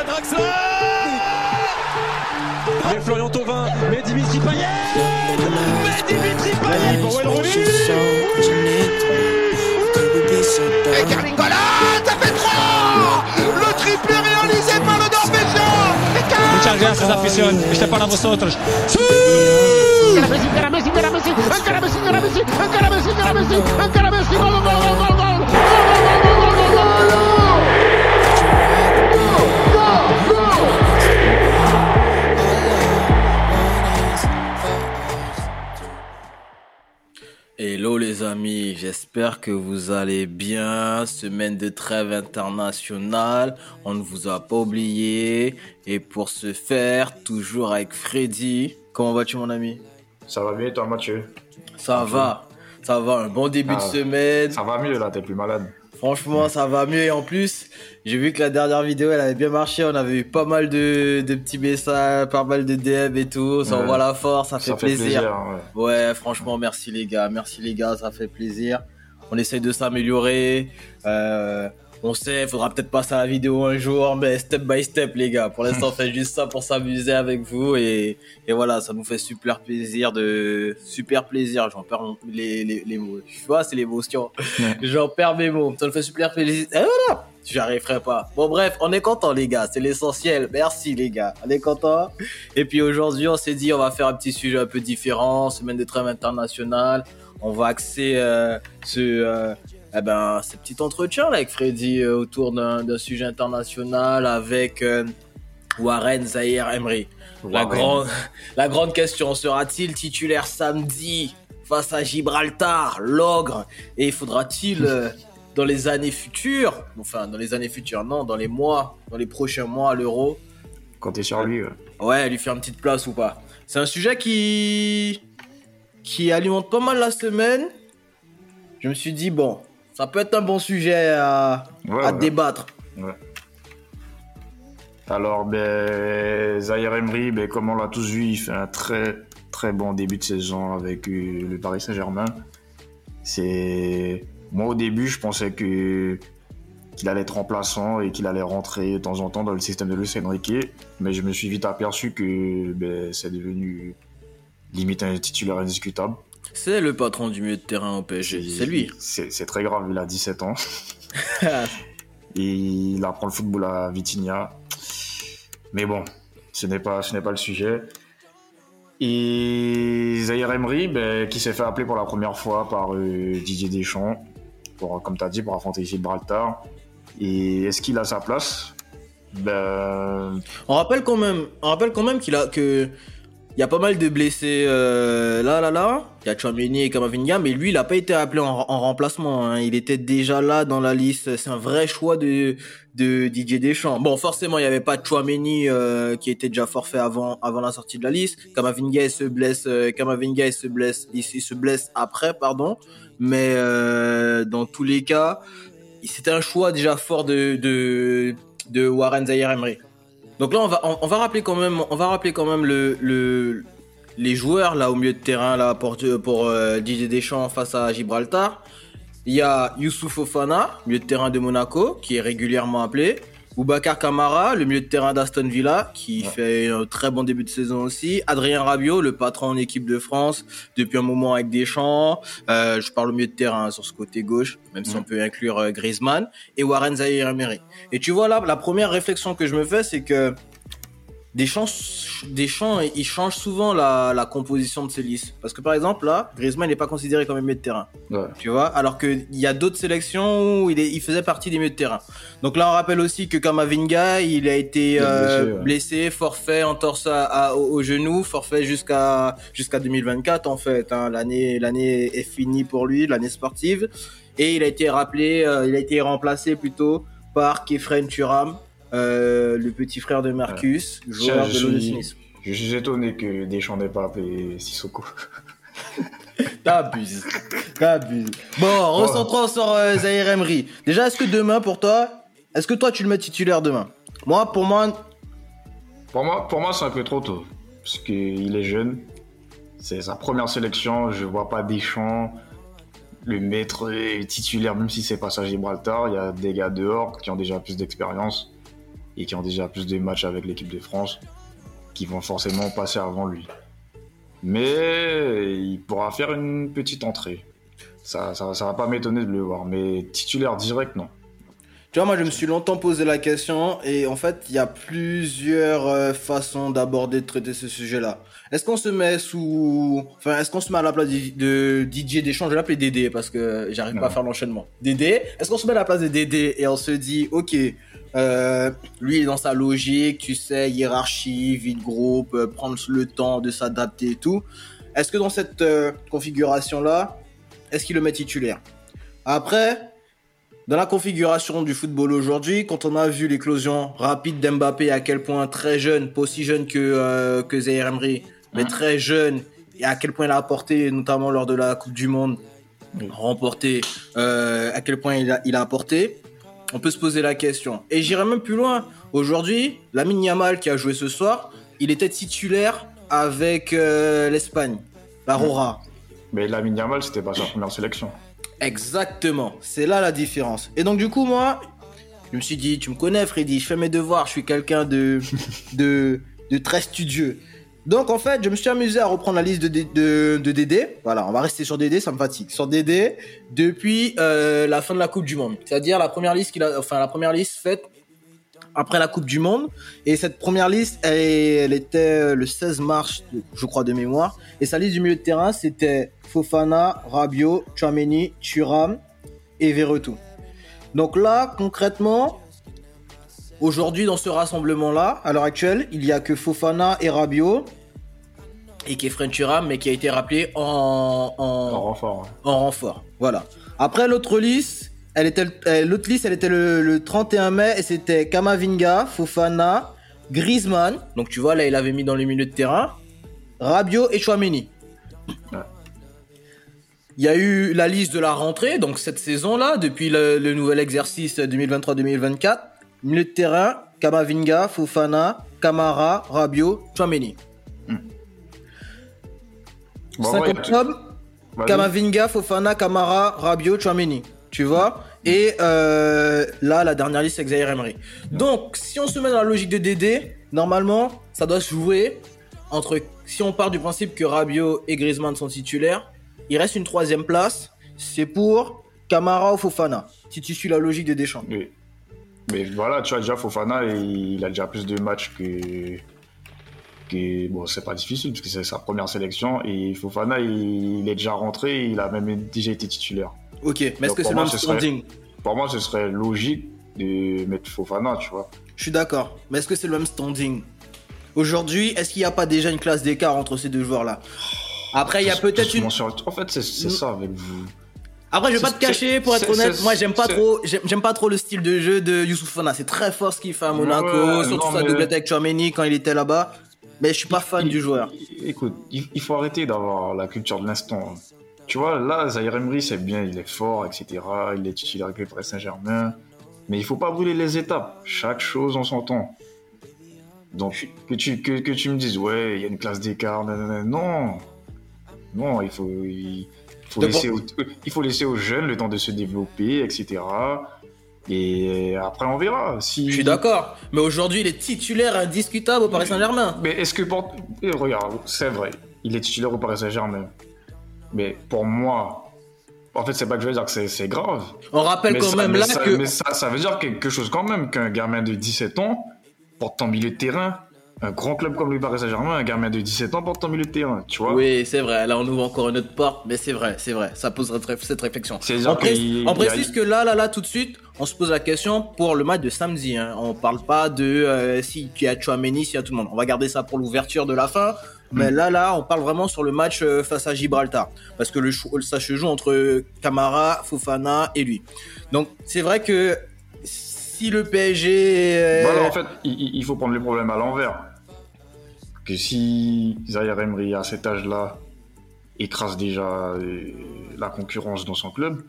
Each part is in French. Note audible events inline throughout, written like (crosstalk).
à Draxler Mais Florian Thauvin, mais Dimitri Payet Mais Dimitri Payet pour Wayne Et Carlingola, ça fait 3 Le triplé réalisé par le Norvégien Muchas gracias, afición. Este es para vosotros. Messi, encara Messi, encara Messi, encara Messi, encara Messi, encara Messi, encara Messi, encara Messi, gol, amis, j'espère que vous allez bien. Semaine de trêve internationale, on ne vous a pas oublié. Et pour ce faire, toujours avec Freddy. Comment vas-tu mon ami? Ça va bien, toi, Mathieu? Ça va, ça va, un bon début de Ah. semaine. Ça va mieux, là, t'es plus malade. Franchement, ça va mieux. Et en plus, j'ai vu que la dernière vidéo, elle avait bien marché. On avait eu pas mal de, de petits messages, pas mal de DM et tout. Ça Ouais. envoie la force, ça fait plaisir. plaisir, ouais. Ouais, franchement, merci les gars. Merci les gars, ça fait plaisir. On essaye de s'améliorer. Euh, on sait, faudra peut-être passer à la vidéo un jour, mais step by step, les gars. Pour l'instant, on (laughs) fait juste ça pour s'amuser avec vous. Et, et voilà, ça nous fait super plaisir de. Super plaisir. J'en perds les, les, les mots. Tu vois, c'est l'émotion. Ouais. J'en perds mes mots. Ça nous fait super plaisir. Et voilà! J'y arriverai pas. Bon, bref, on est content, les gars. C'est l'essentiel. Merci, les gars. On est content. Et puis aujourd'hui, on s'est dit, on va faire un petit sujet un peu différent, semaine de trêve internationale. On va axer euh, ce, euh, eh ben, ce petit entretien là avec Freddy euh, autour d'un sujet international avec euh, Warren Zahir Emery. La grande, (laughs) la grande question sera-t-il titulaire samedi face à Gibraltar, l'ogre, et faudra-t-il euh, (laughs) dans les années futures, enfin dans les années futures, non, dans les mois, dans les prochains mois à l'Euro, Comptez sur lui, ouais. Ouais, lui faire une petite place ou pas. C'est un sujet qui qui alimente pas mal la semaine. Je me suis dit bon, ça peut être un bon sujet à, Ouais, à ouais. débattre. Alors, ben, Zahir Emery, ben, comme on l'a tous vu, il fait un très, très bon début de saison avec euh, le Paris Saint-Germain. C'est, moi, au début, je pensais que, qu'il allait être remplaçant et qu'il allait rentrer de temps en temps dans le système de Luis Enrique. Mais je me suis vite aperçu que, ben, c'est devenu limite un titulaire indiscutable. C'est le patron du milieu de terrain au PSG, c'est lui. C'est très grave, il a 17 ans. (laughs) et il apprend le football à Vitinha. Mais bon, ce n'est pas, ce pas le sujet. Et Zahir Emery, ben, qui s'est fait appeler pour la première fois par euh, Didier Deschamps, pour, comme tu as dit, pour affronter Gibraltar. Et est-ce qu'il a sa place? Ben, On rappelle quand même, on rappelle quand même qu'il a que il y a pas mal de blessés euh, là là là. Il y a Chouameni et Kamavinga, mais lui il a pas été appelé en, en remplacement. hein. Il était déjà là dans la liste. C'est un vrai choix de de Didier Deschamps. Bon, forcément il y avait pas Chouameni euh, qui était déjà forfait avant avant la sortie de la liste. Kamavinga se blesse, euh, Kamavinga il se blesse, il, se blesse après pardon. Mais euh, dans tous les cas, c'était un choix déjà fort de Warren Zahir Emery. Donc là, on va, on, va rappeler quand même, on va rappeler quand même le, le, les joueurs là au milieu de terrain là pour, pour euh, Didier Deschamps face à Gibraltar. Il y a Youssouf Fofana, milieu de terrain de Monaco, qui est régulièrement appelé. Boubacar Kamara, le milieu de terrain d'Aston Villa, qui Ouais. fait un très bon début de saison aussi. Adrien Rabiot, le patron en équipe de France, depuis un moment avec Deschamps. Euh, je parle au milieu de terrain sur ce côté gauche, même si on peut inclure euh, Griezmann. Et Warren Zahir Emery. Et tu vois là, la première réflexion que je me fais, c'est que Deschamps, Deschamps, il change souvent la, la composition de ses listes. Parce que par exemple, là, Griezmann n'est pas considéré comme un milieu de terrain. ouais. Tu vois, alors qu'il y a d'autres sélections où il, est, il faisait partie des milieux de terrain. Donc là, on rappelle aussi que Kamavinga, il a été euh, blessé, ouais. blessé, forfait, entorse à, à- au, au genou, forfait jusqu'à jusqu'à 2024 en fait. Hein. L'année l'année est finie pour lui, l'année sportive, et il a été rappelé, euh, il a été remplacé plutôt par Kefren Turam, euh, le petit frère de Marcus, joueur je de l'OGC suis- Nice. Je suis étonné que Deschamps n'ait pas appelé Sissoko. (laughs) T'abuses. T'abuses. Bon, recentrons sur euh, Zahir Emery. Déjà, est-ce que demain, pour toi, est-ce que toi, tu le mets titulaire demain? Moi, pour moi, Pour moi, pour moi c'est un peu trop tôt. Parce qu'il est jeune. C'est sa première sélection. Je vois pas Deschamps le mettre euh, titulaire, même si c'est pas à Gibraltar. Il y a des gars dehors qui ont déjà plus d'expérience. Et qui ont déjà plus de matchs avec l'équipe de France qui vont forcément passer avant lui. Mais il pourra faire une petite entrée. Ça, ça, ça va pas m'étonner de le voir. Mais titulaire direct, non. Tu vois, moi, je me suis longtemps posé la question et en fait, il y a plusieurs euh, façons d'aborder, de traiter ce sujet-là. Est-ce qu'on se met sous, enfin, est-ce qu'on se met à la place de, Didier Deschamps? Je vais l'appeler Dédé parce que j'arrive pas à faire l'enchaînement. Dédé. Est-ce qu'on se met à la place de Dédé et on se dit, ok, euh, lui il est dans sa logique, tu sais, hiérarchie, vie de groupe, euh, prendre le temps de s'adapter et tout. Est-ce que dans cette euh, configuration-là, est-ce qu'il le met titulaire? Après, dans la configuration du football aujourd'hui, quand on a vu l'éclosion rapide d'Mbappé, à quel point très jeune, pas aussi jeune que, que Zaire Emery, mais Mhm. très jeune, et à quel point il a apporté, notamment lors de la Coupe du Monde, remporté, à quel point il a, il a apporté, on peut se poser la question. Et j'irai même plus loin. Aujourd'hui, Lamine Yamal qui a joué ce soir, il était titulaire avec euh, l'Espagne, la Rora. Mais la Yamal, c'était pas sa première sélection. Exactement, c'est là la différence. Et donc du coup moi, je me suis dit, tu me connais Freddy, je fais mes devoirs, je suis quelqu'un de, (laughs) de, de très studieux. Donc en fait, je me suis amusé à reprendre la liste de, de, Dédé. Voilà, on va rester sur Dédé, ça me fatigue. Sur Dédé depuis euh, la fin de la Coupe du Monde. C'est-à-dire la première liste qu'il a, enfin la première liste faite après la Coupe du Monde. Et cette première liste, elle, était le 16 mars, je crois, de mémoire. Et sa liste du milieu de terrain, c'était Fofana, Rabiot, Chouameni, Thuram et Verretou. Donc là, concrètement, aujourd'hui, dans ce rassemblement-là, à l'heure actuelle, il y a que Fofana et Rabiot et Kefren Thuram, mais qui a été rappelé en, en, En renfort. ouais. en renfort. Voilà. Après l'autre liste, elle était l'autre liste, elle était le, le 31 mai et c'était Kamavinga, Fofana, Griezmann. Donc tu vois là, il avait mis dans les milieux de terrain Rabiot et Chouameni. Ouais. Il y a eu la liste de la rentrée, donc cette saison-là, depuis le, le nouvel exercice 2023-2024. Milieu de terrain, Kamavinga, Fofana, Kamara, Rabiot, Chouameni. Bon, 5 ouais, octobre, vas-y. Kamavinga, Fofana, Kamara, Rabiot, Chouameni. Tu vois Et euh, là, la dernière liste, c'est Xavier Emery. Donc, si on se met dans la logique de Dédé, normalement, ça doit se jouer entre... Si on part du principe que Rabiot et Griezmann sont titulaires, il reste une troisième place. C'est pour Kamara ou Fofana. Si tu suis la logique de Deschamps. Mais, mais voilà, tu vois, déjà Fofana, il, a déjà plus de matchs que. que bon, c'est pas difficile parce que c'est sa première sélection. Et Fofana, il, il est déjà rentré, il a même déjà été titulaire. Ok, mais est-ce que c'est le même serait- standing? Pour moi, ce serait logique de mettre Fofana, tu vois. Je suis d'accord. Mais est-ce que c'est le même standing? Aujourd'hui, est-ce qu'il n'y a pas déjà une classe d'écart entre ces deux joueurs-là? Après, il y a peut-être une. En fait, c'est ça avec vous. Après, je vais pas te cacher, pour être honnête, moi j'aime pas trop, j'aime pas trop le style de jeu de Youssouf Fana. C'est très fort ce qu'il fait à Monaco, Ouais, surtout non, sa mais- doublette avec Chouameni quand il était là-bas. Mais je suis pas fan Il- du joueur. Écoute, il, il faut arrêter d'avoir la culture de l'instant. Tu vois, là, Zaire Emery, c'est bien, il est fort, etc. Il est titulaire avec le Paris Saint-Germain. Mais il faut pas brûler les étapes. Chaque chose en son temps. Donc, que tu, que, que tu me dises, ouais, il y a une classe d'écart, nanana. non. Non, il faut, il, faut aux, il faut laisser aux jeunes le temps de se développer, etc. Et après, on verra. Si... Je suis d'accord. Mais aujourd'hui, il est titulaire indiscutable au Paris Saint-Germain. Mais est-ce que pour... eh, regarde, c'est vrai, il est titulaire au Paris Saint-Germain. Mais pour moi, en fait, c'est pas que je veux dire que c'est- grave. On rappelle mais quand ça, même là ça, que. mais ça, ça veut dire quelque chose quand même qu'un gamin de 17 ans porte en milieu de terrain. Un grand club comme le Paris Saint-Germain, un gamin de 17 ans porte en milieu de terrain, tu vois. Oui, c'est vrai. Là, on ouvre encore une autre porte, mais c'est vrai, c'est vrai. Ça pose cette réflexion. On, pré- on précise que là, là, là, tout de suite, on se pose la question pour le match de samedi. Hein. On parle pas de euh, si tu as Chouameni, s'il y a tout le monde. On va garder ça pour l'ouverture de la fin. Mais Mm. là, là, on parle vraiment sur le match euh, face à Gibraltar. Parce que le ça se joue entre Camara, Fofana et lui. Donc, c'est vrai que si le PSG... euh, Voilà, en fait, il faut prendre les problèmes à l'envers. Que si Zaire Emery, à cet âge-là, écrase déjà euh, la concurrence dans son club,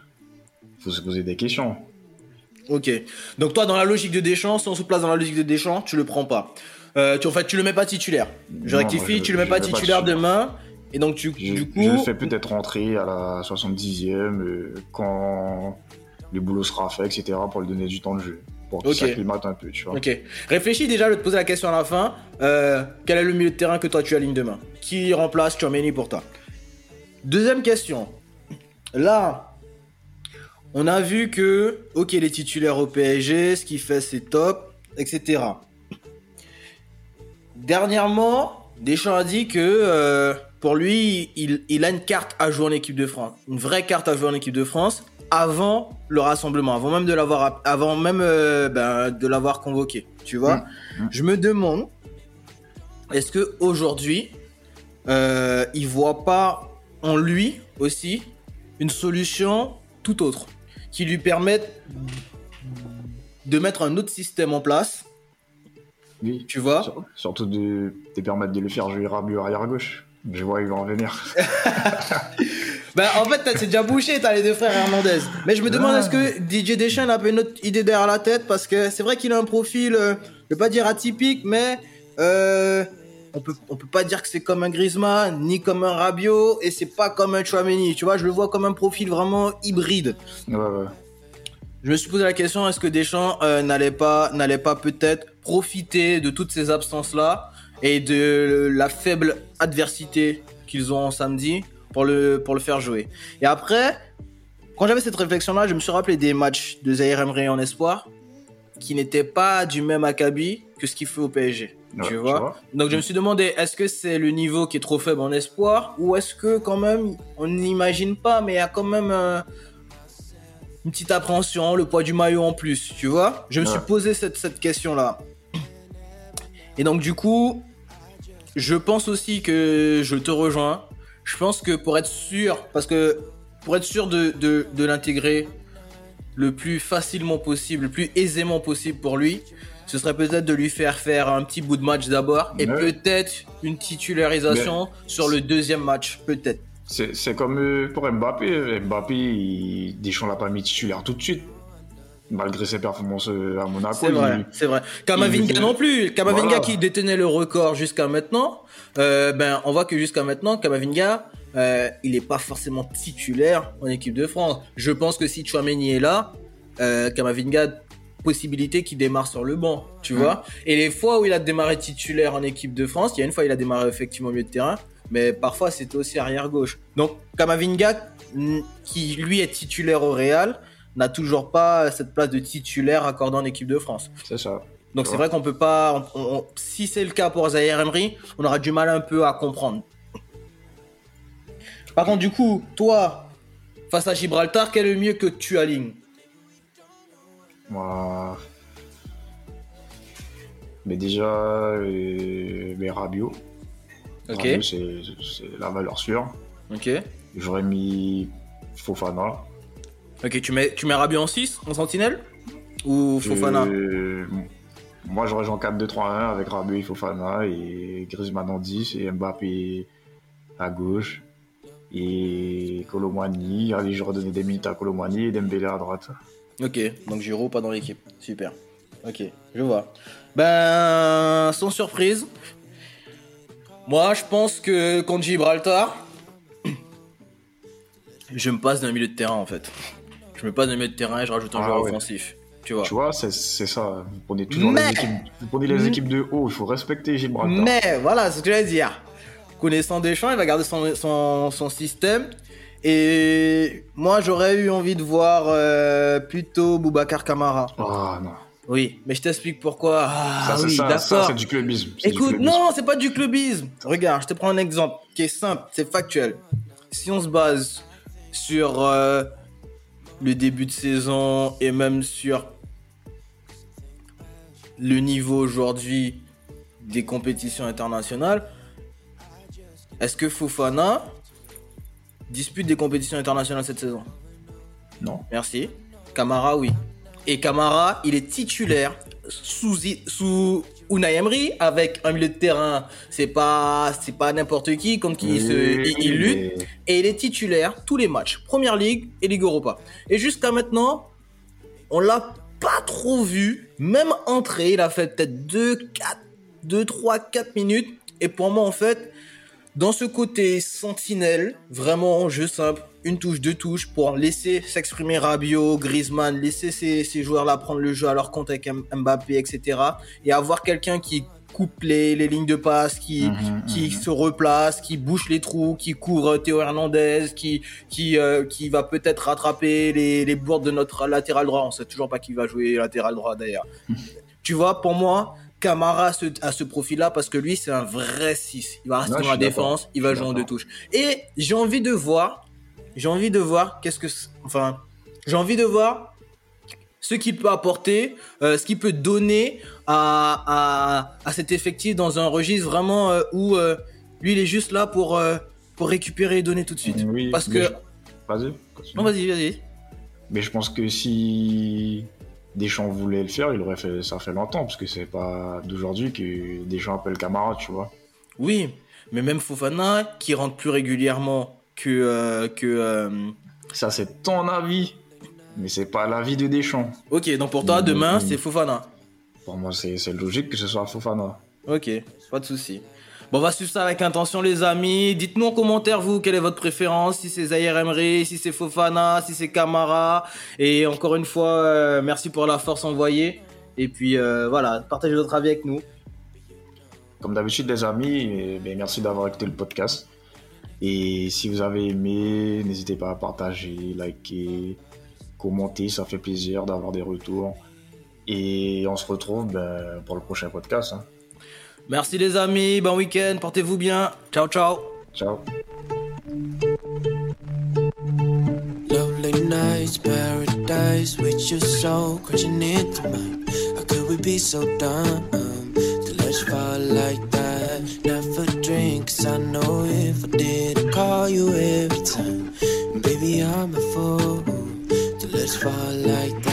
il faut se poser des questions. Ok. Donc toi, dans la logique de Deschamps, si on se place dans la logique de Deschamps, tu le prends pas. Euh, tu, en fait, tu le mets pas titulaire. Je Non, rectifie, je- tu le mets pas titulaire. demain. Et donc, tu, Je, du coup... je le fais peut-être rentrer à la 70e euh, quand le boulot sera fait, etc., pour lui donner du temps de jeu. Pour un peu, tu vois. Ok. Réfléchis déjà, je vais te poser la question à la fin. Euh, quel est le milieu de terrain que toi tu alignes demain? Qui remplace Chouameni pour toi? Deuxième question. Là, on a vu que, ok, les titulaires au PSG, ce qu'il fait c'est top, etc. Dernièrement, Deschamps a dit que euh, pour lui, il, il a une carte à jouer en équipe de France. Une vraie carte à jouer en équipe de France avant le rassemblement, avant même de l'avoir, avant même euh, ben, de l'avoir convoqué. Tu vois, Mm. je me demande, est-ce que aujourd'hui, euh, il voit pas en lui aussi une solution tout autre qui lui permette de mettre un autre système en place, Oui. tu vois? Sur- Surtout de te permettre de le faire jouer Rabiot arrière gauche. Je vois, il va en venir. (laughs) Bah en fait t'as- c'est déjà bouché t'as les deux frères Hernandez. Mais je me demande est-ce que DJ Deschamps a pas une autre idée derrière la tête? Parce que c'est vrai qu'il a un profil euh, Je vais pas dire atypique mais euh, on peut, on peut pas dire que c'est comme un Griezmann Ni comme un Rabiot Et c'est pas comme un Chouameni. Tu vois je le vois comme un profil vraiment hybride. Ouais, ouais. Je me suis posé la question est-ce que Deschamps euh, n'allait pas, n'allait pas peut-être profiter de toutes ces absences-là et de la faible adversité qu'ils ont samedi? Pour le, pour le faire jouer. Et après, quand j'avais cette réflexion-là, je me suis rappelé des matchs de Zaire Emery en espoir qui n'étaient pas du même acabit que ce qu'il fait au PSG. Ouais, tu vois Donc je me suis demandé, est-ce que c'est le niveau qui est trop faible en espoir ou est-ce que quand même, on n'imagine pas, mais il y a quand même un- une petite appréhension, le poids du maillot en plus, tu vois Je me suis posé cette, cette question-là. Et donc du coup, je pense aussi que je te rejoins. Je pense que pour être sûr, parce que pour être sûr de, de, de l'intégrer le plus facilement possible, le plus aisément possible pour lui, ce serait peut-être de lui faire faire un petit bout de match d'abord et peut-être une titularisation sur le deuxième match, peut-être. C'est comme euh, pour Mbappé. Mbappé, il... Deschamps l'a pas mis titulaire tout de suite. Malgré ses performances euh, à Monaco. C'est vrai, c'est vrai. Kamavinga non plus. Kamavinga Voilà. qui détenait le record jusqu'à maintenant. euh, ben, on voit que jusqu'à maintenant, Kamavinga, euh, il est pas forcément titulaire en équipe de France. Je pense que si Chouameni est là, euh, Kamavinga possibilité qu'il démarre sur le banc, tu Mm. vois. Et les fois où il a démarré titulaire en équipe de France, il y a une fois il a démarré effectivement au milieu de terrain, mais parfois c'était aussi arrière gauche. Donc Kamavinga, qui lui est titulaire au Real, n'a toujours pas cette place de titulaire accordée en équipe de France. C'est ça. Donc c'est vrai qu'on peut pas. on- on- si c'est le cas pour Zaire Emery, on aura du mal un peu à comprendre. Par contre, du coup, toi, face à Gibraltar, quel est le mieux que tu alignes? Moi. Mais déjà, euh, mais Rabiot. Ok. C'est la valeur sûre. Ok. J'aurais mis Fofana. Ok, tu mets, tu mets Rabiot en 6, en sentinelle Ou Fofana Euh, moi, j'aurais joué en 4-2-3-1 avec Rabiot et Fofana et Griezmann en 10 et Mbappé à gauche. Et Colomani, allez, j'aurais donné des minutes à Colomani et Dembélé à droite. Ok, donc Giroud pas dans l'équipe. Super. Ok, je vois. Ben, sans surprise, moi je pense que contre Gibraltar, (clears throat) je me passe d'un milieu de terrain en fait. Je me passe d'un milieu de terrain et je rajoute un Ah joueur ouais. offensif. Tu vois. Tu vois, c'est ça. Vous prenez toujours Mais- les équipes, vous prenez les équipes de haut, il faut respecter Gibraltar. Mais voilà, c'est ce que j'allais dire. Connaissant Deschamps, il va garder son, son, son système. Et moi j'aurais eu envie de voir euh, plutôt Boubacar Kamara. Ah non. Oui, mais je t'explique pourquoi. Ah ça, oui, d'accord. c'est du clubisme. c'est du Écoute, clubisme. non, c'est pas du clubisme. Regarde, je te prends un exemple qui est simple, c'est factuel. Si on se base sur euh, le début de saison et même sur le niveau aujourd'hui des compétitions internationales, est-ce que Fofana dispute des compétitions internationales cette saison? Non. Merci. Camara, oui. Et Camara, il est titulaire sous, sous Unai Emery avec un milieu de terrain. C'est pas, c'est pas n'importe qui contre qui il, se, il- il lutte. Et il est titulaire tous les matchs. Première Ligue et Ligue Europa. Et jusqu'à maintenant, on l'a pas trop vu. Même entré, il a fait peut-être 2, 4, 2, 3, 4 minutes. Et pour moi, en fait, dans ce côté sentinelle, vraiment en jeu simple, une touche, deux touches pour laisser s'exprimer Rabiot, Griezmann, laisser ces, ces joueurs-là prendre le jeu à leur compte avec Mbappé, etc. Et avoir quelqu'un qui coupe les, les lignes de passe, qui, Mhm, qui mhm. se replace, qui bouche les trous, qui couvre Théo Hernandez, qui, qui, euh, qui va peut-être rattraper les, les bourdes de notre latéral droit. On sait toujours pas qui va jouer latéral droit d'ailleurs. tu vois, pour moi, Camara a ce, ce profil-là parce que lui, c'est un vrai 6. Il va rester dans la défense, il va jouer en deux touches. Et j'ai envie de voir, j'ai envie de voir qu'est-ce que, enfin, j'ai envie de voir ce qu'il peut apporter, euh, ce qu'il peut donner à, à, à cet effectif dans un registre vraiment euh, où euh, lui, il est juste là pour, pour récupérer et donner tout de suite. Oui, Parce que... je- Vas-y. Non, vas-y, vas-y. Mais je pense que si Deschamps voulait le faire, il aurait fait ça fait longtemps, parce que c'est pas d'aujourd'hui que Deschamps appelle camarade, tu vois. Oui, mais même Fofana, qui rentre plus régulièrement que... euh, que euh, Ça, c'est ton avis, mais c'est pas l'avis de Deschamps. Ok, donc pour toi, demain, c'est Fofana. Pour moi, c'est logique que ce soit Fofana. Ok, pas de souci. Bon, on va suivre ça avec intention, les amis. Dites-nous en commentaire, vous, quelle est votre préférence. Si c'est Zahir Emery, si c'est Fofana, si c'est Camara. Et encore une fois, euh, merci pour la force envoyée. Et puis, euh, voilà, partagez votre avis avec nous. Comme d'habitude, les amis, merci d'avoir écouté le podcast. Et si vous avez aimé, n'hésitez pas à partager, liker, commenter, ça fait plaisir d'avoir des retours. Et on se retrouve ben, pour le prochain podcast. hein. Merci, les amis. Bon week-end. Portez-vous bien. Ciao, ciao. Ciao. Lovely nights, paradise with your soul crashing into mine. How could we be so dumb? To fall like that? Never drink, 'cause I know if I did, I'd call you every time. Baby, I'm a fool to let's fall like.